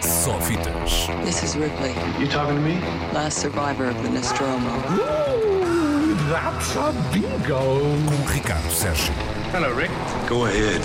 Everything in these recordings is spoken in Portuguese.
Só fitas. This is Ripley, You talking to me? last survivor of the Nostromo. That's a bingo. Com Ricardo Sérgio. Hello, Rick. Go ahead.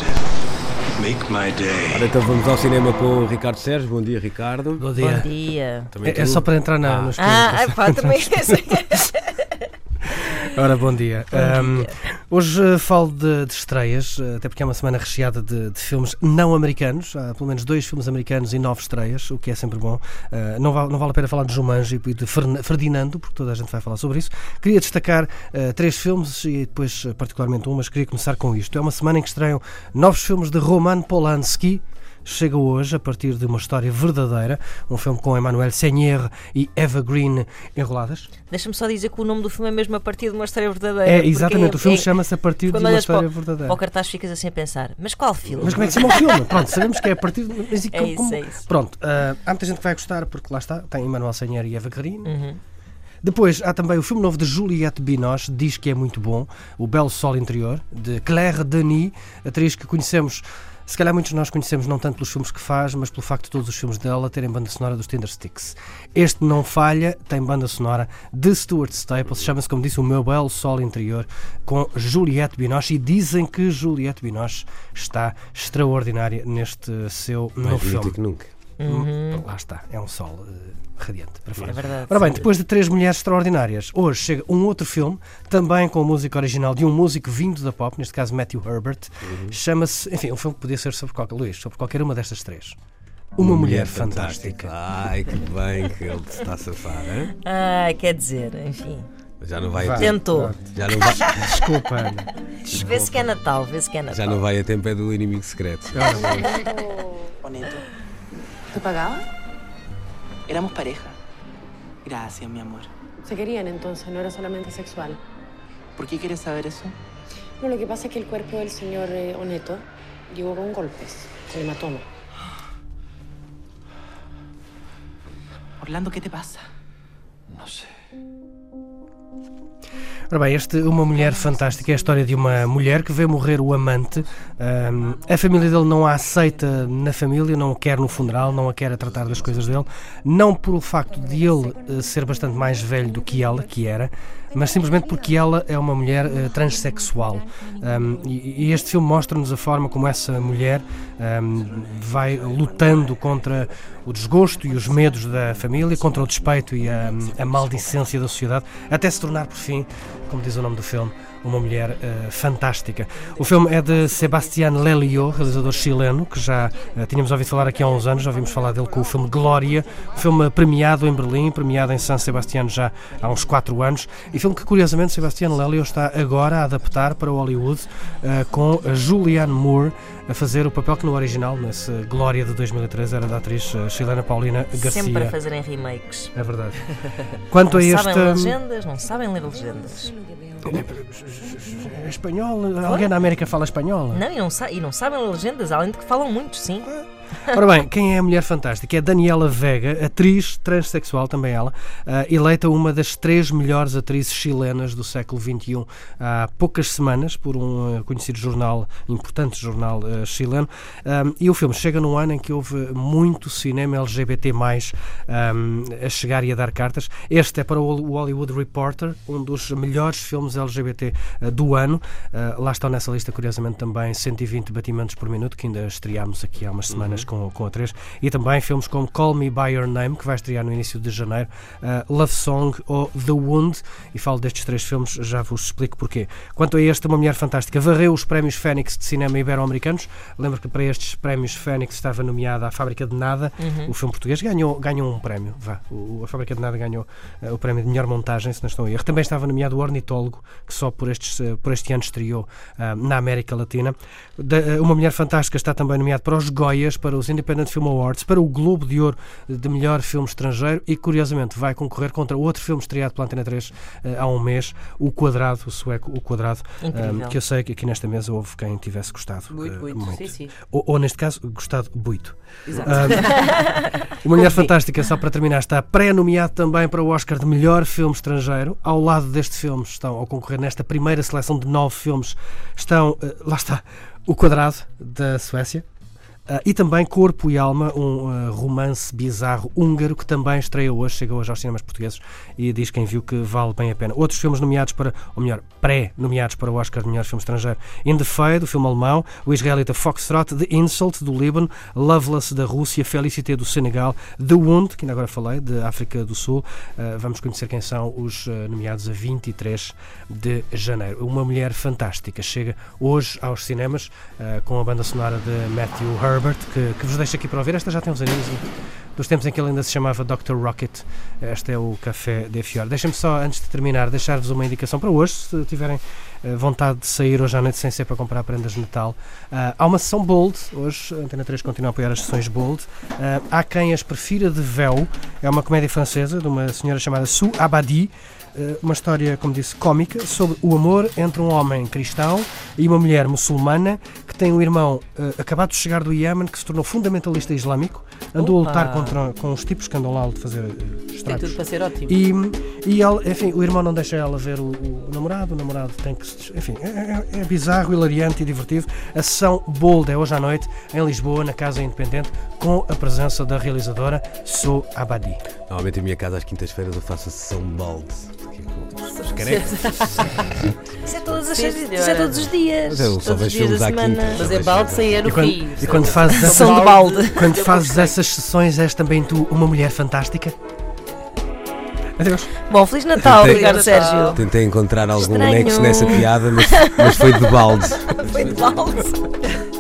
Make my day. Ora, então vamos ao cinema com o Ricardo Sérgio. Bom dia, Ricardo. Bom Bom dia. dia. Também É, é só para entrar na, Ah. nos Ah, clínicos. ah, pá, também. Ora, bom dia. Bom Ahm, dia. Hoje eh, falo de, de estreias, eh, até porque é uma semana recheada de, de filmes não americanos. Há pelo menos dois filmes americanos e nove estreias, o que é sempre bom. Ah, não, vale, não vale a pena falar de Jumanji e de Ferdinando, porque toda a gente vai falar sobre isso. Queria destacar eh, três filmes e depois, particularmente um, mas queria começar com isto. É uma semana em que estreiam novos filmes de Roman Polanski. Chega hoje a partir de uma história verdadeira, um filme com Emmanuel Seigner e Eva Green enroladas. Deixa-me só dizer que o nome do filme é mesmo a partir de uma história verdadeira. É, exatamente, o filme é- chama-se a partir de quando uma olhas história para, verdadeira. para o cartaz ficas assim a pensar, mas qual filme? Mas como é que se chama o filme? Pronto, sabemos que é a partir de. mas É como- isso, é isso. Pronto, ah, há muita gente que vai gostar porque lá está, tem Emmanuel Senhor e Eva Green. Uhum. Depois há também o filme novo de Juliette Binoche, diz que é muito bom, O Belo Sol Interior, de Claire Denis, atriz que conhecemos. Se calhar muitos de nós conhecemos não tanto pelos filmes que faz, mas pelo facto de todos os filmes dela terem banda sonora dos Tinder Sticks. Este não falha, tem banda sonora de Stuart Staples, chama-se, como disse, O Meu Belo Sol Interior, com Juliette Binoche, e dizem que Juliette Binoche está extraordinária neste seu Mais novo filme. que nunca. Hum, Lá está, é um sol eh, radiante para fora. É verdade. Ora bem, depois de três mulheres extraordinárias, hoje chega um outro filme, também com música original de um músico vindo da pop, neste caso Matthew Herbert. Chama-se, enfim, um filme que podia ser sobre qualquer, Luís, sobre qualquer uma destas três. Uma, mulher, fantástica. Ai, que bem que ele se está a safar, hein? Ah, quer dizer, enfim. Já não vai a Vá. tempo. Tentou. Já não vai, Desculpa, Ana. Vê se que é Natal, vê se que é Natal. já não vai a tempo, é do inimigo secreto. Honesto. ¿Te pagaba? Éramos pareja. Gracias, mi amor. Se querían entonces, no era solamente sexual. ¿Por qué quieres saber eso? No, lo que pasa es que el cuerpo del señor eh, Oneto llegó con golpes, con hematoma. Orlando, ¿qué te pasa? No sé. Ora bem, este Uma Mulher Fantástica é a história de uma mulher que vê morrer o amante. Ahm, a família dele não a aceita na família, não o quer no funeral, não a quer a tratar das coisas dele. Não por o facto de ele eh, ser bastante mais velho do que ela, que era, mas simplesmente porque ela é uma mulher eh, transexual. Ahm, e, e este filme mostra-nos a forma como essa mulher ahm, vai lutando contra o desgosto e os medos da família, contra o despeito e a, a maldicência da sociedade, até se tornar, por fim, como diz o nome do filme, uma mulher eh, fantástica. O filme é de Sebastián Lelio, realizador chileno, que já eh, tínhamos ouvido falar aqui há uns anos, já ouvimos falar dele com o filme Glória, filme premiado em Berlim, premiado em San Sebastián já há uns 4 anos, e filme que curiosamente Sebastián Lelio está agora a adaptar para o Hollywood eh, com Julianne Moore a fazer o papel que no original, nesse Glória de 2003, era da atriz eh, chilena Paulina Garcia. Sempre a fazerem remakes. É verdade. Quanto Não a este. sabem legendas, não sabem ler legendas. É espanhol? Alguém na América fala espanhol? Não, e não, sa e não sabem ler legendas, além de que falam muito, sim. Ora bem, quem é a mulher fantástica? É Daniela Vega, atriz transexual, também ela, ah, eleita uma das três melhores atrizes chilenas do século XXI há poucas semanas por um ah, conhecido jornal, importante jornal ah, chileno. E o filme chega num ano em que houve muito cinema LGBT a chegar e a dar cartas. Este é para o Hollywood Reporter, um dos melhores filmes LGBT do ano. Lá estão nessa lista, curiosamente, também 120 batimentos por minuto, que ainda estreámos aqui há umas semanas com, com a 3. E também filmes como Call Me By Your Name, que vai estrear no início de janeiro, ah, Love Song ou The Wound. E falo destes três filmes, já vos explico porquê. Quanto a este, Uma Mulher Fantástica varreu os prémios Fênix de cinema ibero-americanos. Lembro que para estes prémios Fênix estava nomeada A Fábrica de Nada, o filme português. Ganhou, ganhou um prémio, vá. O, a Fábrica de Nada ganhou ah, o prémio de melhor montagem, se não estou a erro. Também estava nomeado o Ornitólogo, que só por, estes, ah, por este ano estreou ah, na América Latina. Da- ah, Uma Mulher Fantástica está também nomeado para os Goias, para os Independent Film Awards, para o Globo de Ouro de melhor filme estrangeiro e, curiosamente, vai concorrer contra outro filme estreado pela Antena 3 ah, há um mês, O Quadrado, o sueco O Quadrado, ah, Incrível. que eu sei que aqui nesta mesa houve quem tivesse gostado. Muito, ah, muito. Sim, sim. Ou, ou, neste caso, gostado muito. Exato. Uma Mulher Fantástica, só para terminar, está pré-nomeado também para o Oscar de melhor filme estrangeiro. Ao lado deste filme estão, ao concorrer nesta primeira seleção de nove filmes, estão, eh, lá está, O Quadrado, da Suécia, Ah, e também Corpo e Alma, um ah, romance bizarro húngaro que também estreia hoje, chega hoje aos cinemas portugueses e diz quem viu que vale bem a pena. Outros filmes nomeados para, ou melhor, pré-nomeados para o Oscar de melhor filme estrangeiro: In the Fade, do filme alemão, o israelita Foxtrot, The Insult, do Líbano, Loveless, da Rússia, Felicité, do Senegal, The Wound, que ainda agora falei, de África do Sul. Ah, vamos conhecer quem são os nomeados a 23 de janeiro. Uma mulher fantástica chega hoje aos cinemas com a banda sonora de Matthew Herbert, que, que vos deixo aqui para ouvir. Esta já tem uns aninhos dos tempos em que ele ainda se chamava Dr. Rocket. Este é o Café de Fior. Deixem-me só, antes de terminar, deixar-vos uma indicação para hoje, se tiverem eh, vontade de sair hoje à noite sem ser para comprar prendas de Natal. Ah, há uma sessão Bold, hoje a Antena 3 continua a apoiar as sessões Bold. Ah, há quem as prefira de véu, é uma comédia francesa de uma senhora chamada Sue Abadi. Uma história, como disse, cómica sobre o amor entre um homem cristão e uma mulher muçulmana que tem um irmão eh, acabado de chegar do Iémen que se tornou fundamentalista islâmico, andou Opa! a lutar contra, com os tipos que andam lá a fazer eh, Tem estragos. tudo para ser ótimo. E, e ela, enfim, o irmão não deixa ela ver o, o namorado, o namorado tem que se. Enfim, é, é- é bizarro, hilariante e divertido. A sessão Bold é hoje à noite, em Lisboa, na Casa Independente, com a presença da realizadora Sou Abadi. Normalmente em minha casa às quintas-feiras eu faço a sessão balde. Carecas. Isso é, todas as, isso é todos os dias. Mas eu só todos os vejo dias filmes da à semana. quinta. Mas é balde sem E era o quando, fio. e quando fazes essa- Sessão de balde. Quando fazes essas sessões, és também tu uma mulher fantástica? Adeus. Bom, Feliz Natal, Tentei- Ricardo Sérgio. Tentei encontrar algum Estranho. anexo nessa piada, mas, mas foi de balde. Foi de balde.